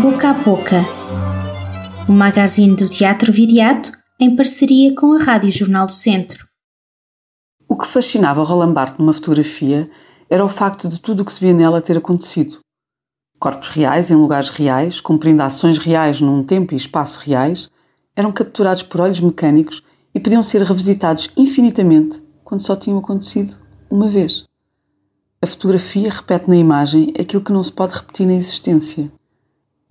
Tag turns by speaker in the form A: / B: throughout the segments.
A: Boca a Boca, o um magazine do Teatro Viriato em parceria com a Rádio Jornal do Centro.
B: O que fascinava Roland Barthes numa fotografia era o facto de tudo o que se via nela ter acontecido. Corpos reais em lugares reais, cumprindo ações reais num tempo e espaço reais, eram capturados por olhos mecânicos e podiam ser revisitados infinitamente quando só tinham acontecido uma vez. A fotografia repete na imagem aquilo que não se pode repetir na existência.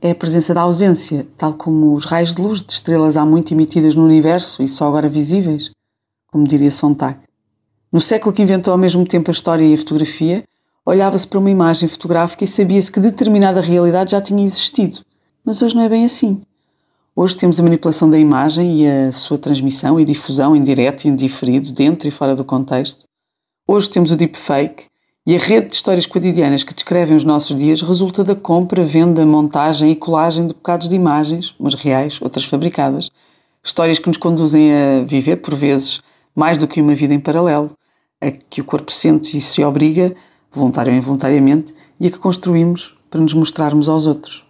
B: É a presença da ausência, tal como os raios de luz de estrelas há muito emitidas no universo e só agora visíveis, como diria Sontag. No século que inventou ao mesmo tempo a história e a fotografia, olhava-se para uma imagem fotográfica e sabia-se que determinada realidade já tinha existido. Mas hoje não é bem assim. Hoje temos a manipulação da imagem e a sua transmissão e difusão em direto e em diferido, dentro e fora do contexto. Hoje temos o deepfake, e a rede de histórias cotidianas que descrevem os nossos dias resulta da compra, venda, montagem e colagem de bocados de imagens, umas reais, outras fabricadas. Histórias que nos conduzem a viver, por vezes, mais do que uma vida em paralelo, a que o corpo sente e se obriga, voluntário ou involuntariamente, e a que construímos para nos mostrarmos aos outros.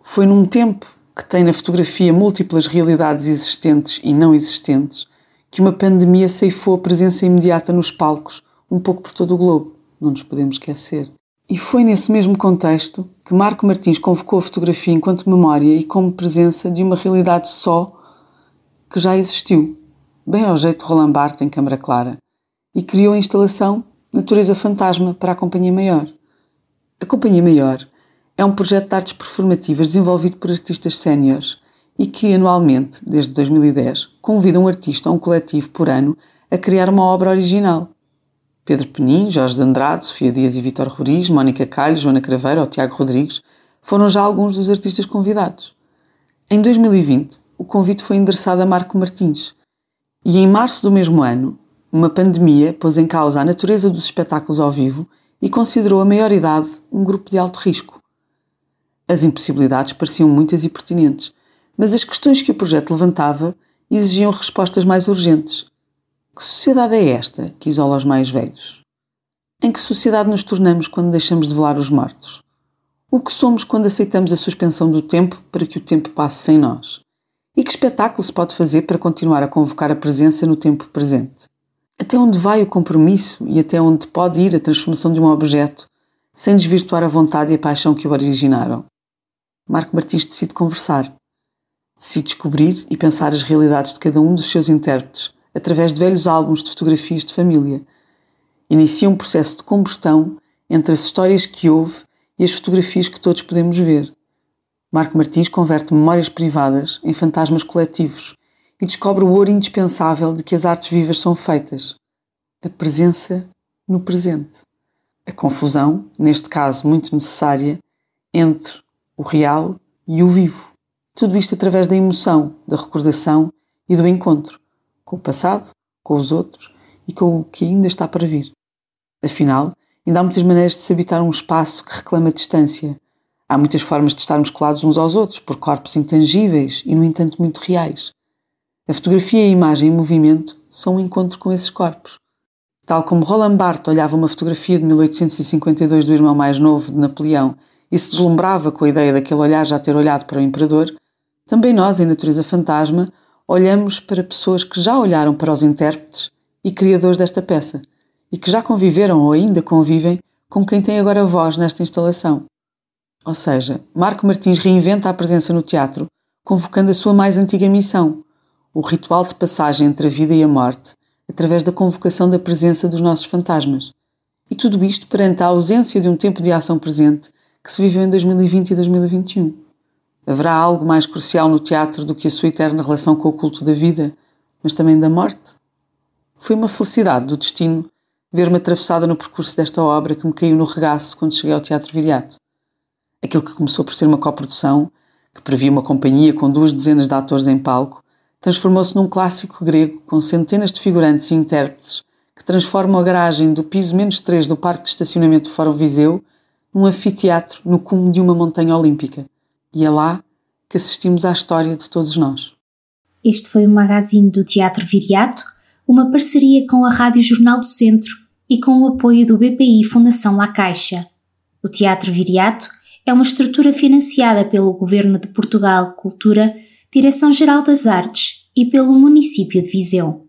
B: Foi num tempo que tem na fotografia múltiplas realidades existentes e não existentes que uma pandemia ceifou a presença imediata nos palcos, um pouco por todo o globo não nos podemos esquecer. E foi nesse mesmo contexto que Marco Martins convocou a fotografia enquanto memória e como presença de uma realidade só que já existiu, bem ao jeito de Roland Barthes em Câmara Clara, e criou a instalação Natureza Fantasma para a Companhia Maior. A Companhia Maior é um projeto de artes performativas desenvolvido por artistas séniores e que, anualmente, desde 2010, convida um artista ou um coletivo por ano a criar uma obra original. Pedro Penin, Jorge de Andrade, Sofia Dias e Vitor Roriz, Mónica Calho, Joana Craveiro ou Tiago Rodrigues foram já alguns dos artistas convidados. Em 2020, o convite foi endereçado a Marco Martins e em março do mesmo ano, uma pandemia pôs em causa a natureza dos espetáculos ao vivo e considerou a maior idade um grupo de alto risco. As impossibilidades pareciam muitas e pertinentes, mas as questões que o projeto levantava exigiam respostas mais urgentes que sociedade é esta que isola os mais velhos? Em que sociedade nos tornamos quando deixamos de velar os mortos? O que somos quando aceitamos a suspensão do tempo para que o tempo passe sem nós? E que espetáculo se pode fazer para continuar a convocar a presença no tempo presente? Até onde vai o compromisso e até onde pode ir a transformação de um objeto sem desvirtuar a vontade e a paixão que o originaram? Marco Martins decide conversar, decide descobrir e pensar as realidades de cada um dos seus intérpretes através de velhos álbuns de fotografias de família. Inicia um processo de combustão entre as histórias que houve e as fotografias que todos podemos ver. Marco Martins converte memórias privadas em fantasmas coletivos e descobre o ouro indispensável de que as artes vivas são feitas: a presença no presente. A confusão, neste caso muito necessária, entre o real e o vivo. Tudo isto através da emoção, da recordação e do encontro com o passado, com os outros e com o que ainda está para vir. Afinal, ainda há muitas maneiras de se habitar um espaço que reclama distância. Há muitas formas de estarmos colados uns aos outros por corpos intangíveis e, no entanto, muito reais. A fotografia e a imagem em movimento são um encontro com esses corpos. Tal como Roland Barthes olhava uma fotografia de 1852 do irmão mais novo de Napoleão e se deslumbrava com a ideia daquele olhar já ter olhado para o imperador, também nós, em Natureza Fantasma, olhamos para pessoas que já olharam para os intérpretes e criadores desta peça e que já conviveram ou ainda convivem com quem tem agora voz nesta instalação. Ou seja, Marco Martins reinventa a presença no teatro, convocando a sua mais antiga missão, o ritual de passagem entre a vida e a morte, através da convocação da presença dos nossos fantasmas. E tudo isto perante a ausência de um tempo de ação presente que se viveu em 2020 e 2021. Haverá algo mais crucial no teatro do que a sua eterna relação com o culto da vida, mas também da morte? Foi uma felicidade do destino ver-me atravessada no percurso desta obra que me caiu no regaço quando cheguei ao Teatro Viriato. Aquilo que começou por ser uma coprodução, que previa uma companhia com duas dezenas de atores em palco, transformou-se num clássico grego com centenas de figurantes e intérpretes que transformam a garagem do piso menos 3 do Parque de Estacionamento do Fórum Viseu num anfiteatro no cume de uma montanha olímpica. E é lá que assistimos à história de todos nós.
A: Este foi o magazine do Teatro Viriato, uma parceria com a Rádio Jornal do Centro e com o apoio do BPI Fundação La Caixa. O Teatro Viriato é uma estrutura financiada pelo Governo de Portugal Cultura, Direção-Geral das Artes e pelo município de Viseu.